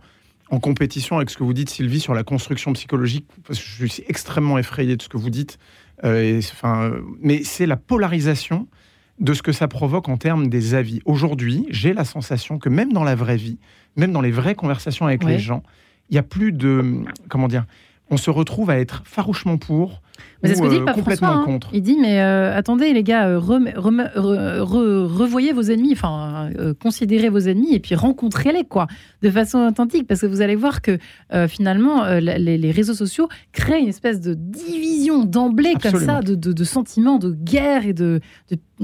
en compétition avec ce que vous dites, Sylvie, sur la construction psychologique, parce que je suis extrêmement effrayé de ce que vous dites euh, enfin, mais c'est la polarisation de ce que ça provoque en termes des avis. Aujourd'hui, j'ai la sensation que même dans la vraie vie, même dans les vraies conversations avec les gens, il y a plus de comment dire, on se retrouve à être farouchement pour, mais c'est ce que dit euh, complètement François, hein. contre. Il dit mais euh, attendez les gars, euh, revoyez vos ennemis, enfin considérez vos ennemis et puis rencontrez-les quoi, de façon authentique, parce que vous allez voir que finalement les, réseaux sociaux créent une espèce de division d'emblée comme ça, de, sentiments de guerre et de,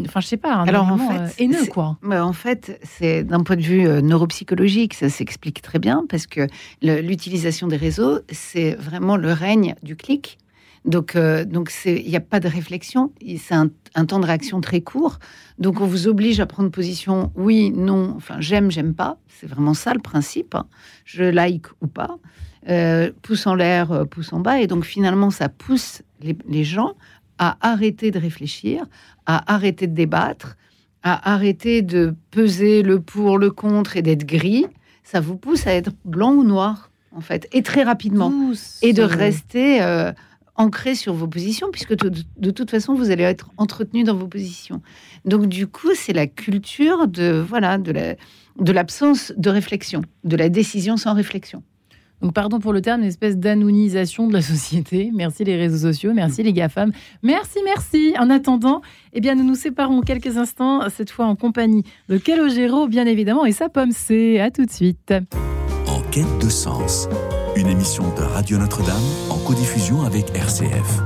enfin je sais pas, un Alors en fait, haineux quoi. en fait, c'est d'un point de vue neuropsychologique, ça s'explique très bien parce que l'utilisation des réseaux, c'est vraiment le règne du clic donc, euh, donc il n'y a pas de réflexion. C'est un, temps de réaction très court. Donc, on vous oblige à prendre position oui, non, enfin, j'aime, j'aime pas. C'est vraiment ça le principe. Hein. Je like ou pas. Euh, pouce en l'air, euh, pouce en bas. Et donc, finalement, ça pousse les, gens à arrêter de réfléchir, à arrêter de débattre, à arrêter de peser le pour, le contre et d'être gris. Ça vous pousse à être blanc ou noir, en fait, et très rapidement. Et de rester ancré sur vos positions, puisque de, toute façon, vous allez être entretenu dans vos positions. Donc, du coup, c'est la culture de voilà de la de l'absence de réflexion, de la décision sans réflexion. Donc, pardon pour le terme, une espèce d'anonymisation de la société. Merci les réseaux sociaux, merci les GAFAM. Merci, merci. En attendant, eh bien, nous nous séparons quelques instants, cette fois en compagnie de Calogero, bien évidemment, et sa pomme C. À tout de suite. En quête de sens une émission de Radio Notre-Dame en codiffusion avec RCF.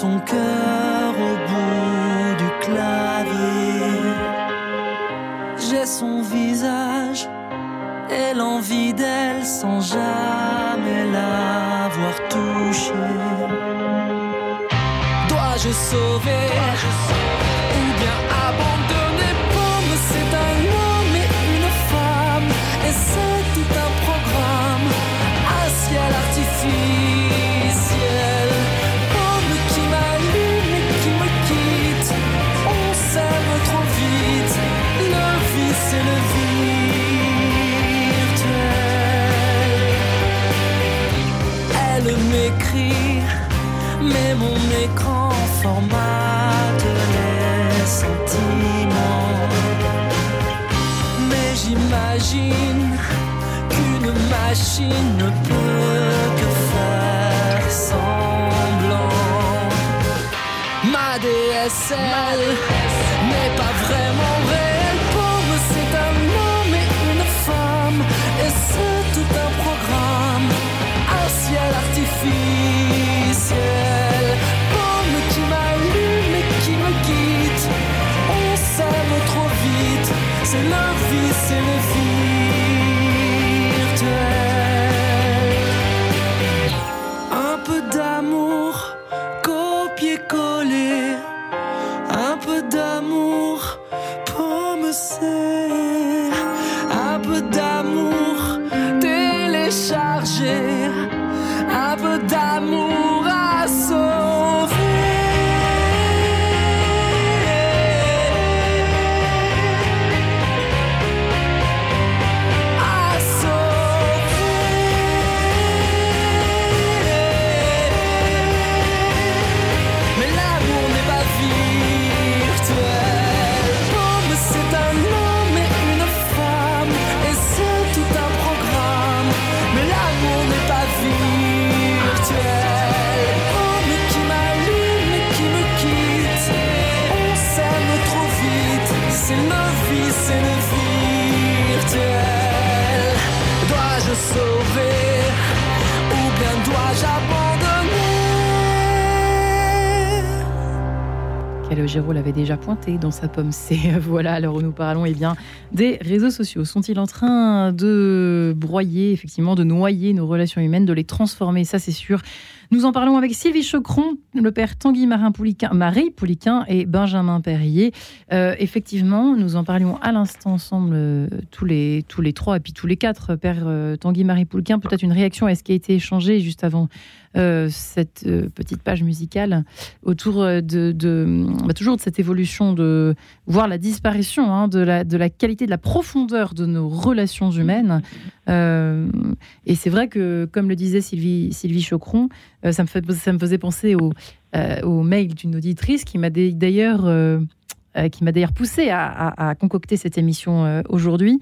son cœur au bout du clavier. J'ai son visage et l'envie d'elle sans jamais l'avoir touchée. Dois-je sauver? Dois -je sauver? Machine ne peut que faire semblant. Ma DSL n'est pas vraiment réelle. Pauvre, c'est un homme et une femme. Et c'est tout un programme. Un ciel artificiel. coller Calogero l'avait déjà pointé dans sa pomme C. Voilà, à l'heure où nous parlons eh bien, des réseaux sociaux. Sont-ils en train de broyer, effectivement, de noyer nos relations humaines, de les transformer? Ça, c'est sûr. Nous en parlons avec Sylvie Chocron, le père Tanguy Marie Pouliquin et Benjamin Perrier. Euh, effectivement, nous en parlions à l'instant ensemble, euh, tous, les, trois et puis tous les quatre, père euh, Tanguy Marie Pouliquin. Peut-être une réaction à ce qui a été échangé juste avant cette petite page musicale autour de, bah, toujours de cette évolution de voir la disparition hein, de la qualité, de la profondeur de nos relations humaines. Euh, et c'est vrai que, comme le disait Sylvie, Sylvie Chocron, euh, ça, me faisait penser au, euh, au mail d'une auditrice qui m'a d'ailleurs qui m'a poussé à, concocter cette émission aujourd'hui,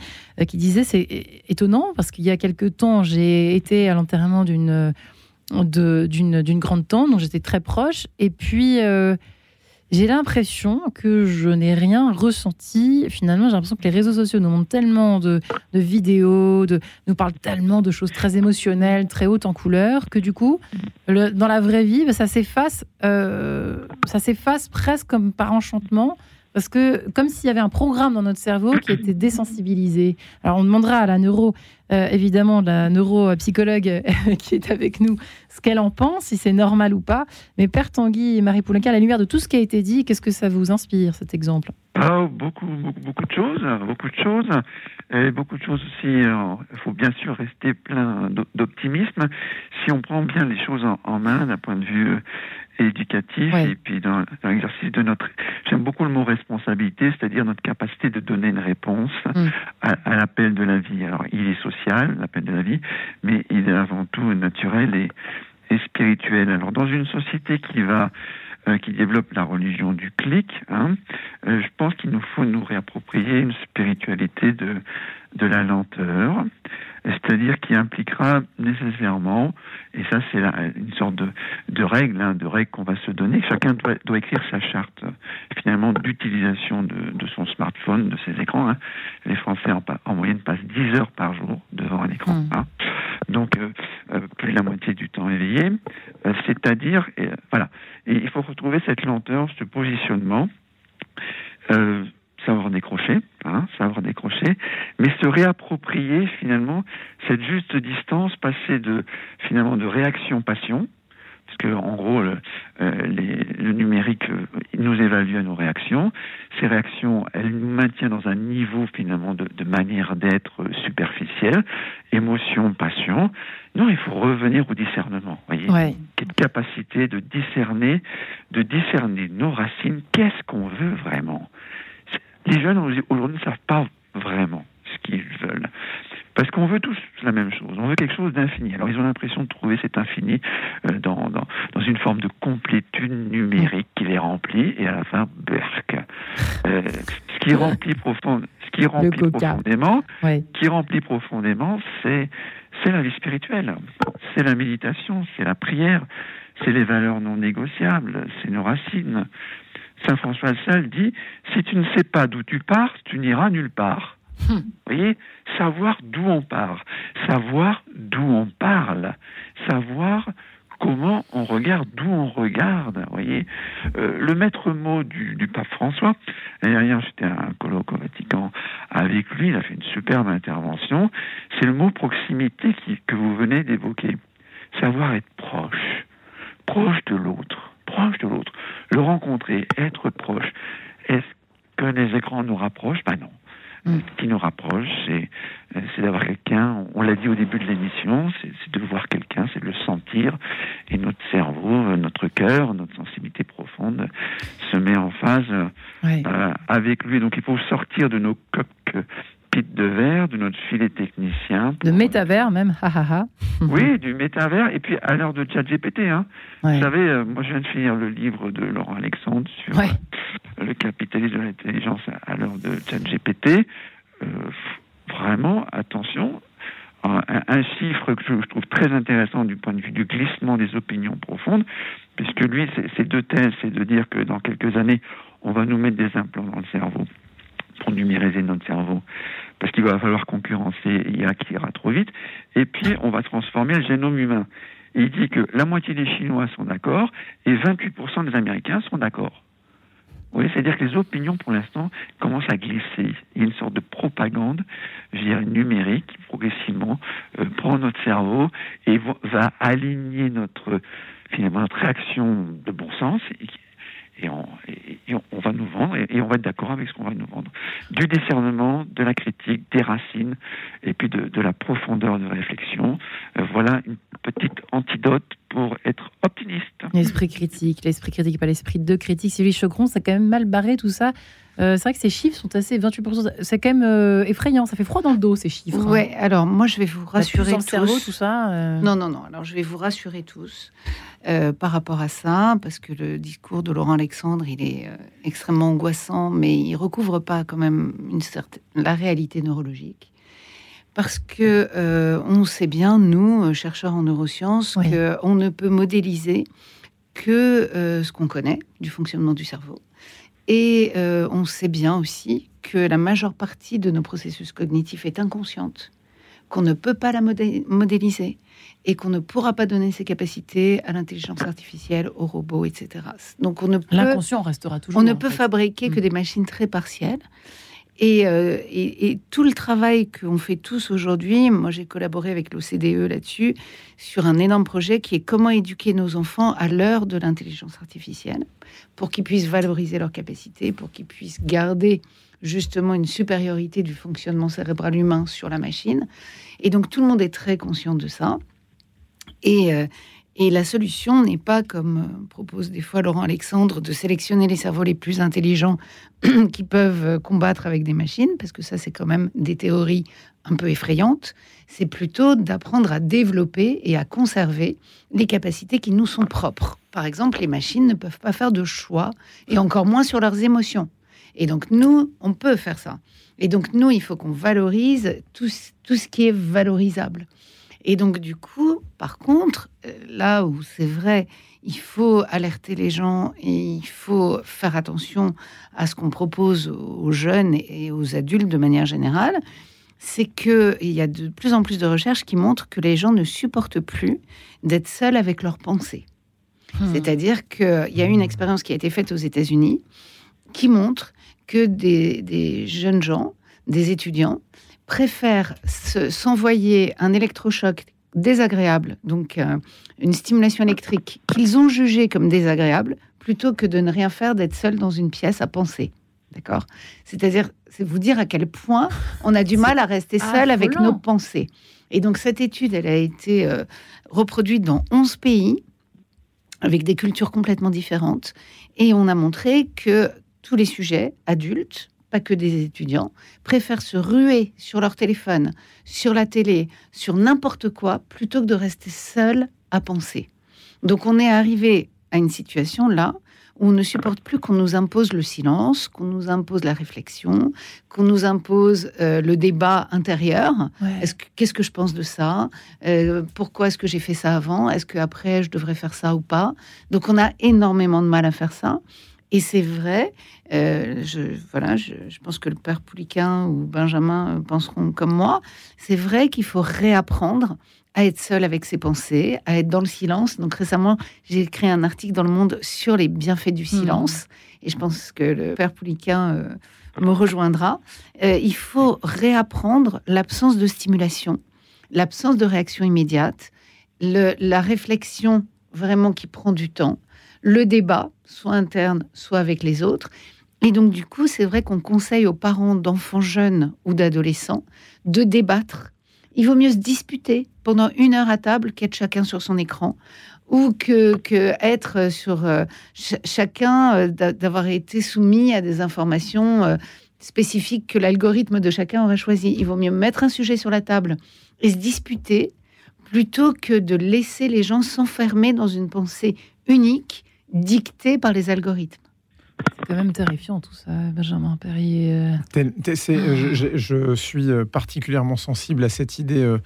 qui disait c'est étonnant parce qu'il y a quelque temps j'ai été à l'enterrement d'une d'une grande tante dont j'étais très proche. Et puis j'ai l'impression que je n'ai rien ressenti. Finalement, j'ai l'impression que les réseaux sociaux nous montrent tellement de, vidéos, de, nous parlent tellement de choses très émotionnelles, très hautes en couleur, que du coup, dans la vraie vie, bah, ça s'efface, euh, ça s'efface presque comme par enchantement. Parce que, comme s'il y avait un programme dans notre cerveau qui était désensibilisé. Alors, on demandera à la neuro, euh, évidemment, la neuropsychologue euh, qui est avec nous, ce qu'elle en pense, si c'est normal ou pas. Mais Père Tanguy et Marie Poulenca, à la lumière de tout ce qui a été dit, qu'est-ce que ça vous inspire, cet exemple? Ah, beaucoup, beaucoup, beaucoup de choses, beaucoup de choses, et beaucoup de choses aussi. euh, Il faut bien sûr rester plein d'o- d'optimisme. Si on prend bien les choses en main d'un point de vue éducatif Ouais. et puis dans, dans l'exercice de notre, j'aime beaucoup le mot responsabilité, c'est-à-dire notre capacité de donner une réponse Mm. à, à l'appel de la vie. Alors, il est social, l'appel de la vie, mais il est avant tout naturel et, et spirituel. Alors, dans une société qui va euh, qui développe la religion du clic, hein, euh, je pense qu'il nous faut nous réapproprier une spiritualité de, de la lenteur, c'est-à-dire qui impliquera nécessairement, et ça c'est une sorte de, de règle, hein, de règle qu'on va se donner, chacun doit, doit écrire sa charte euh, finalement d'utilisation de, de son smartphone, de ses écrans. hein. Les Français en, en moyenne passent 10 heures par jour devant un écran. Mm. hein. Donc euh, euh, plus de la moitié du temps éveillé, Euh, c'est-à-dire, et, voilà, et il faut retrouver cette lenteur, ce positionnement. Euh, savoir décrocher, hein, savoir décrocher, mais se réapproprier finalement cette juste distance, passer de finalement de réaction-passion, parce que en gros le, euh, le numérique euh, nous évalue à nos réactions. Ces réactions, elles nous maintiennent dans un niveau finalement de, de manière d'être superficielle, émotion, passion. Non, il faut revenir au discernement. Voyez, Ouais. cette capacité de discerner, de discerner nos racines. Qu'est-ce qu'on veut vraiment? Les jeunes aujourd'hui ne savent pas vraiment ce qu'ils veulent. Parce qu'on veut tous la même chose, on veut quelque chose d'infini. Alors ils ont l'impression de trouver cet infini euh, dans, dans, dans, une forme de complétude numérique qui les remplit, et à la fin, berk. Euh, ce qui remplit, profond, ce qui remplit profondément, qui remplit profondément, c'est c'est la vie spirituelle, c'est la méditation, c'est la prière, c'est les valeurs non négociables, c'est nos racines. Saint François de Sales dit si tu ne sais pas d'où tu pars, tu n'iras nulle part. Vous voyez, savoir d'où on part, savoir d'où on parle, savoir comment on regarde, d'où on regarde. Vous voyez, euh, le maître mot du, du pape François. Dernière, j'étais à un colloque au Vatican avec lui. Il a fait une superbe intervention. C'est le mot proximité qui, que vous venez d'évoquer. Savoir être proche, proche de l'autre, proche de l'autre, le rencontrer, être proche. Est-ce que les écrans nous rapprochent? Ben non. Ce qui nous rapproche, c'est, c'est d'avoir quelqu'un, on l'a dit au début de l'émission, c'est, c'est de voir quelqu'un, c'est de le sentir, et notre cerveau, notre cœur, notre sensibilité profonde se met en phase euh, avec lui. Donc il faut sortir de nos de verre, de notre filet technicien. De métavers même, ha ha ha. Oui, du métavers, et puis à l'heure de ChatGPT. Hein. Ouais. Vous savez, euh, moi je viens de finir le livre de Laurent Alexandre sur Ouais. euh, le capitalisme de l'intelligence à, l'heure de ChatGPT. Euh, vraiment, attention, un, chiffre que je, je trouve très intéressant du point de vue du glissement des opinions profondes, puisque lui, ses deux thèses, c'est de dire que dans quelques années, on va nous mettre des implants dans le cerveau pour numériser notre cerveau, parce qu'il va falloir concurrencer l'IA qui ira trop vite, et puis on va transformer le génome humain. Il dit que la moitié des Chinois sont d'accord et 28% des Américains sont d'accord. Vous voyez, c'est-à-dire que les opinions, pour l'instant, commencent à glisser. Il y a une sorte de propagande, je dirais, numérique, qui progressivement euh, prend notre cerveau et va aligner notre, finalement, notre réaction de bon sens et, on, va nous vendre et, on va être d'accord avec ce qu'on va nous vendre. Du discernement, de la critique, des racines et puis de, la profondeur de réflexion. Euh, voilà une petite antidote pour être optimiste. L'esprit critique, l'esprit critique, pas l'esprit de critique. Sylvie Chocron, c'est quand même mal barré tout ça. Euh, c'est vrai que ces chiffres sont assez 28%. C'est quand même euh, effrayant. Ça fait froid dans le dos ces chiffres. hein. Ouais, alors moi je vais vous rassurer tous. cerveau, tout ça. euh, Non, non, non. Alors, je vais vous rassurer tous par rapport à ça, parce que le discours de Laurent Alexandre, il est extrêmement angoissant, mais il recouvre pas quand même une certaine la réalité neurologique. Parce que on sait bien, nous, chercheurs en neurosciences, Oui. qu'on ne peut modéliser que ce qu'on connaît du fonctionnement du cerveau. Et euh, on sait bien aussi que la majeure partie de nos processus cognitifs est inconsciente, qu'on ne peut pas la modé- modéliser et qu'on ne pourra pas donner ces capacités à l'intelligence artificielle, aux robots, etc. Donc on ne peut, L'inconscient restera toujours. on ne peut fait. fabriquer que Mm. des machines très partielles. Et, euh, et tout le travail qu'on fait tous aujourd'hui, moi j'ai collaboré avec l'OCDE là-dessus, sur un énorme projet qui est comment éduquer nos enfants à l'heure de l'intelligence artificielle, pour qu'ils puissent valoriser leurs capacités, pour qu'ils puissent garder justement une supériorité du fonctionnement cérébral humain sur la machine. Et donc tout le monde est très conscient de ça. Et, euh, et la solution n'est pas, comme euh, propose des fois Laurent Alexandre, de sélectionner les cerveaux les plus intelligents qui peuvent euh, combattre avec des machines, parce que ça, c'est quand même des théories un peu effrayantes. C'est plutôt d'apprendre à développer et à conserver les capacités qui nous sont propres. Par exemple, les machines ne peuvent pas faire de choix, et encore moins sur leurs émotions. Et donc, nous, on peut faire ça. Et donc, nous, il faut qu'on valorise tout, tout ce qui est valorisable. Et donc, du coup, par contre, euh, là où c'est vrai, il faut alerter les gens et il faut faire attention à ce qu'on propose aux jeunes et aux adultes de manière générale, c'est qu'il y a de plus en plus de recherches qui montrent que les gens ne supportent plus d'être seuls avec leurs pensées. Hmm. C'est-à-dire qu'il y a une expérience qui a été faite aux États-Unis qui montre que des, jeunes gens, des étudiants, préfèrent s'envoyer un électrochoc désagréable, donc euh, une stimulation électrique qu'ils ont jugée comme désagréable, plutôt que de ne rien faire, d'être seul dans une pièce à penser. D'accord? C'est-à-dire, c'est vous dire à quel point on a du mal à rester seul avec nos pensées. Et donc, cette étude, elle a été euh, reproduite dans 11 pays, avec des cultures complètement différentes. Et on a montré que tous les sujets, adultes, pas que des étudiants, préfèrent se ruer sur leur téléphone, sur la télé, sur n'importe quoi, plutôt que de rester seul à penser. Donc on est arrivé à une situation là où on ne supporte plus qu'on nous impose le silence, qu'on nous impose la réflexion, qu'on nous impose euh, le débat intérieur. qu'est-ce que je pense de ça? Euh, Pourquoi est-ce que j'ai fait ça avant? Est-ce qu'après je devrais faire ça ou pas? Donc on a énormément de mal à faire ça. Et c'est vrai, euh, je, voilà, je, pense que le père Pouliquin ou Benjamin penseront comme moi, c'est vrai qu'il faut réapprendre à être seul avec ses pensées, à être dans le silence. Donc récemment, j'ai écrit un article dans Le Monde sur les bienfaits du silence. Mmh. Et je pense que le père Pouliquin euh, me rejoindra. Euh, il faut réapprendre l'absence de stimulation, l'absence de réaction immédiate, le, la réflexion vraiment qui prend du temps, le débat, soit interne, soit avec les autres. Et donc, du coup, c'est vrai qu'on conseille aux parents d'enfants jeunes ou d'adolescents de débattre il vaut mieux se disputer pendant une heure à table qu'être chacun sur son écran ou que, être sur euh, chacun euh, d'avoir été soumis à des informations euh, spécifiques que l'algorithme de chacun aurait choisi. Il vaut mieux mettre un sujet sur la table et se disputer plutôt que de laisser les gens s'enfermer dans une pensée unique dictée par les algorithmes. C'est quand même terrifiant tout ça, Benjamin Perrier. Euh. Euh, je, suis euh, particulièrement sensible à cette idée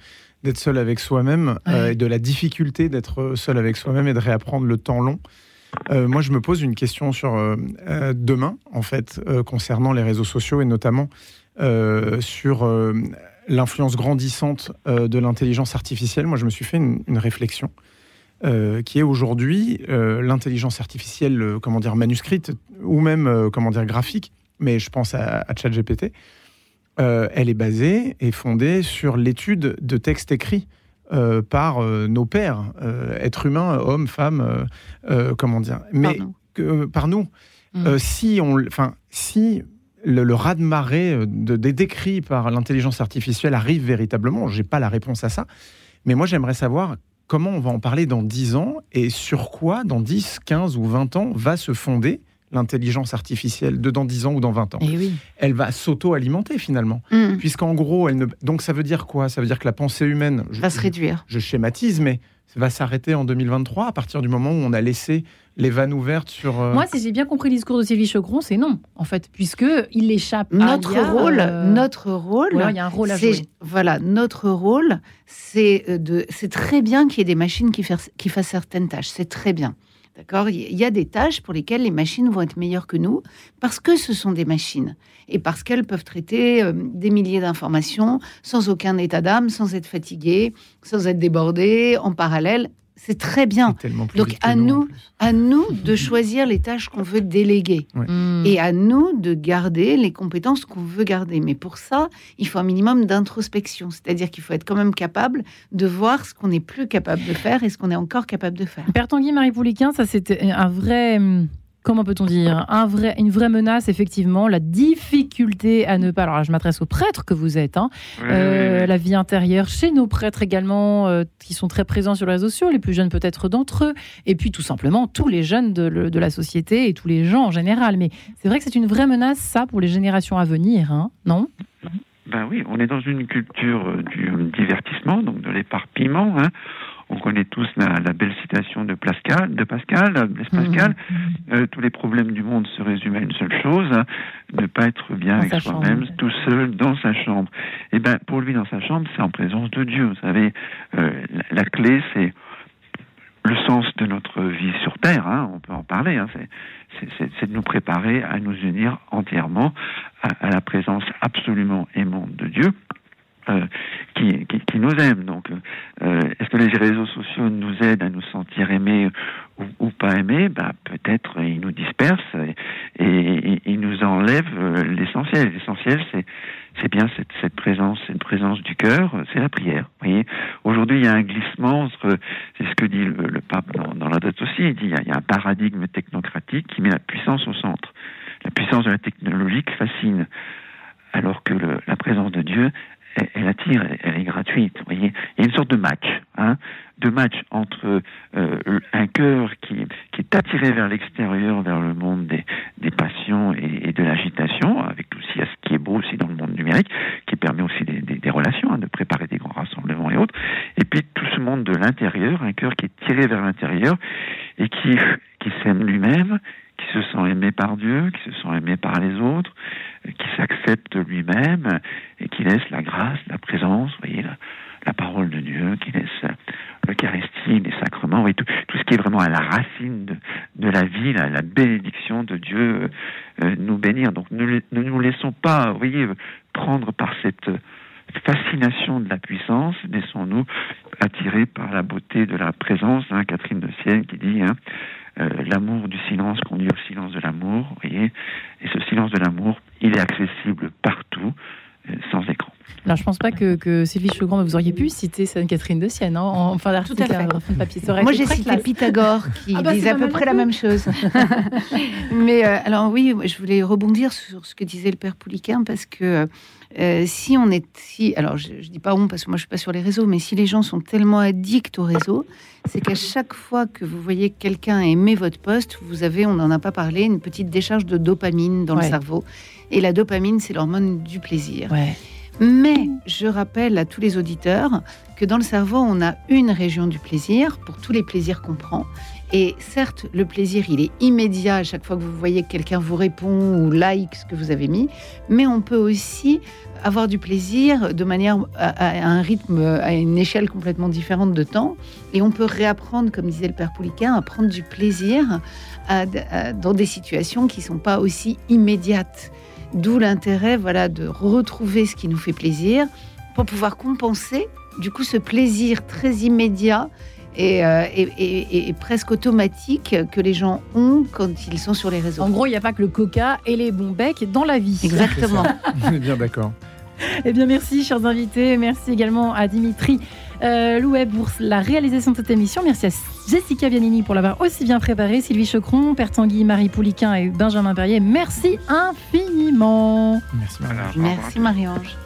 d'être seul avec soi-même et de la difficulté d'être seul avec soi-même et de réapprendre le temps long. moi, je me pose une question sur demain, en fait, concernant les réseaux sociaux et notamment sur l'influence grandissante de l'intelligence artificielle. Moi, je me suis fait une réflexion. Euh, qui est aujourd'hui euh, l'intelligence artificielle, euh, comment dire, manuscrite ou même, comment dire, graphique, mais je pense à, à ChatGPT. elle est basée et fondée sur l'étude de textes écrits par nos pères, êtres humains, hommes, femmes, comment dire, mais par nous. Mm. si on, enfin, si le, le raz-de-marée de, des décrits par l'intelligence artificielle arrive véritablement, j'ai pas la réponse à ça, mais moi j'aimerais savoir comment on va en parler dans 10 ans et sur quoi, dans 10, 15 ou 20 ans, va se fonder l'intelligence artificielle de dans 10 ans ou dans 20 ans. Et eh oui. Elle va s'auto-alimenter finalement. Mm. Puisqu'en gros, elle ne... donc ça veut dire quoi? Ça veut dire que la pensée humaine va se réduire. Je, schématise, mais va s'arrêter en 2023 à partir du moment où on a laissé les vannes ouvertes sur. Euh, Moi, si j'ai bien compris le discours de Sylvie Chogron, c'est non, en fait, puisque il échappe. Notre rôle, euh, notre rôle, il y a un rôle à jouer. Voilà, notre rôle, c'est euh, de, c'est très bien qu'il y ait des machines qui, qui fassent certaines tâches, c'est très bien. D'accord? Il y a des tâches pour lesquelles les machines vont être meilleures que nous parce que ce sont des machines et parce qu'elles peuvent traiter des milliers d'informations sans aucun état d'âme, sans être fatiguées, sans être débordées, en parallèle. C'est très bien. Donc à nous, à nous de choisir les tâches qu'on veut déléguer hmm. et à nous de garder les compétences qu'on veut garder. Mais pour ça, il faut un minimum d'introspection, c'est-à-dire qu'il faut être quand même capable de voir ce qu'on n'est plus capable de faire et ce qu'on est encore capable de faire. Père Tanguy, Marie Pouliquin, ça c'était un vrai hmm, comment peut-on dire, un vrai, une vraie menace, effectivement, la difficulté à ne pas, alors là je m'adresse aux prêtres que vous êtes, hein, euh, la vie intérieure chez nos prêtres également, euh, qui sont très présents sur les réseaux sociaux, les plus jeunes peut-être d'entre eux, et puis tout simplement tous les jeunes de, de, la société et tous les gens en général. Mais c'est vrai que c'est une vraie menace, ça, pour les générations à venir, hein, non? Ben oui, on est dans une culture euh, du divertissement, donc de l'éparpillement. Hein. On connaît tous la, belle citation de Pascal, de Pascal, Pascal. Mhm. Euh, tous les problèmes du monde se résument à une seule chose ne pas être bien avec soi-même, tout seul dans sa chambre. Et eh ben, pour lui, dans sa chambre, c'est en présence de Dieu. Vous savez, euh, la, clé, c'est le sens de notre vie sur Terre. Hein, on peut en parler. Hein, c'est de nous préparer à nous unir entièrement à la présence absolument aimante de Dieu. Euh, qui, nous aiment. Donc, euh, est-ce que les réseaux sociaux nous aident à nous sentir aimés ou, pas aimés? Bah, Peut-être ils nous dispersent et, ils nous enlève l'essentiel. L'essentiel, c'est bien cette, cette présence, cette présence du cœur, c'est la prière. Aujourd'hui il y a un glissement entre, c'est ce que dit le, pape dans, la date aussi, il dit il y, a, un paradigme technocratique qui met la puissance au centre. La puissance de la technologie fascine, alors que la présence de Dieu, elle, attire, elle, est gratuite. Vous voyez, il y a une sorte de match, hein, de match entre euh, un cœur qui, qui, est attiré vers l'extérieur, vers le monde des, des passions et, et de l'agitation, avec aussi ce qui est beau aussi dans le monde numérique, qui permet aussi des, des, des relations, hein, de préparer des grands rassemblements et autres. Et puis tout ce monde de l'intérieur, un cœur qui est tiré vers l'intérieur et qui, qui s'aime lui-même, qui se sent aimé par Dieu, qui se sent aimé par les autres, qui s'accepte lui-même et qui laisse la grâce, la présence, voyez, la, parole de Dieu, qui laisse l'Eucharistie, les sacrements, tout, tout, ce qui est vraiment à la racine de, la vie, la, bénédiction de Dieu euh, nous bénir. Donc ne, ne, nous laissons pas, voyez, prendre par cette fascination de la puissance, laissons-nous attirer par la beauté de la présence, Catherine de Sienne qui dit hein, euh, l'amour du silence conduit au silence de l'amour, et ce silence de l'amour, il est accessible partout, sans écran. Alors, je pense pas que, que Sylvie Chogrand, vous auriez pu citer Sainte-Catherine de Sienne hein, en fin d'article, en fin de papier. Moi, j'ai cité Pythagore qui ah bah, disait à peu près la même chose. Mais euh, alors, oui, je voulais rebondir sur ce que disait le père Pouliquin parce que euh, si on est, si, alors je, je, dis pas on parce que moi je suis pas sur les réseaux, mais si les gens sont tellement addicts au réseau, c'est qu'à chaque fois que vous voyez quelqu'un aimer votre poste, vous avez, on n'en a pas parlé, une petite décharge de dopamine dans le cerveau. Et la dopamine, c'est l'hormone du plaisir. Ouais. Mais je rappelle à tous les auditeurs que dans le cerveau, on a une région du plaisir pour tous les plaisirs qu'on prend. Et certes, le plaisir, il est immédiat à chaque fois que vous voyez que quelqu'un vous répond ou like ce que vous avez mis, mais on peut aussi avoir du plaisir de manière à, un rythme, à une échelle complètement différente de temps. Et on peut réapprendre, comme disait le père Pouliquin, à prendre du plaisir dans des situations qui ne sont pas aussi immédiates. D'où l'intérêt voilà, de retrouver ce qui nous fait plaisir pour pouvoir compenser du coup ce plaisir très immédiat et, euh, et, et, presque automatique que les gens ont quand ils sont sur les réseaux. En gros, il n'y a pas que le coca et les bons becs dans la vie. Exactement. On est bien d'accord. Eh bien, merci, chers invités. Merci également à Dimitri euh, Louet la réalisation de cette émission. Merci à Jessica Vianini pour l'avoir aussi bien préparée, Sylvie Chocron, Père Tanguy, Marie Pouliquin et Benjamin Perrier. Merci infiniment. Merci Marie-Ange. Merci Marie-Ange.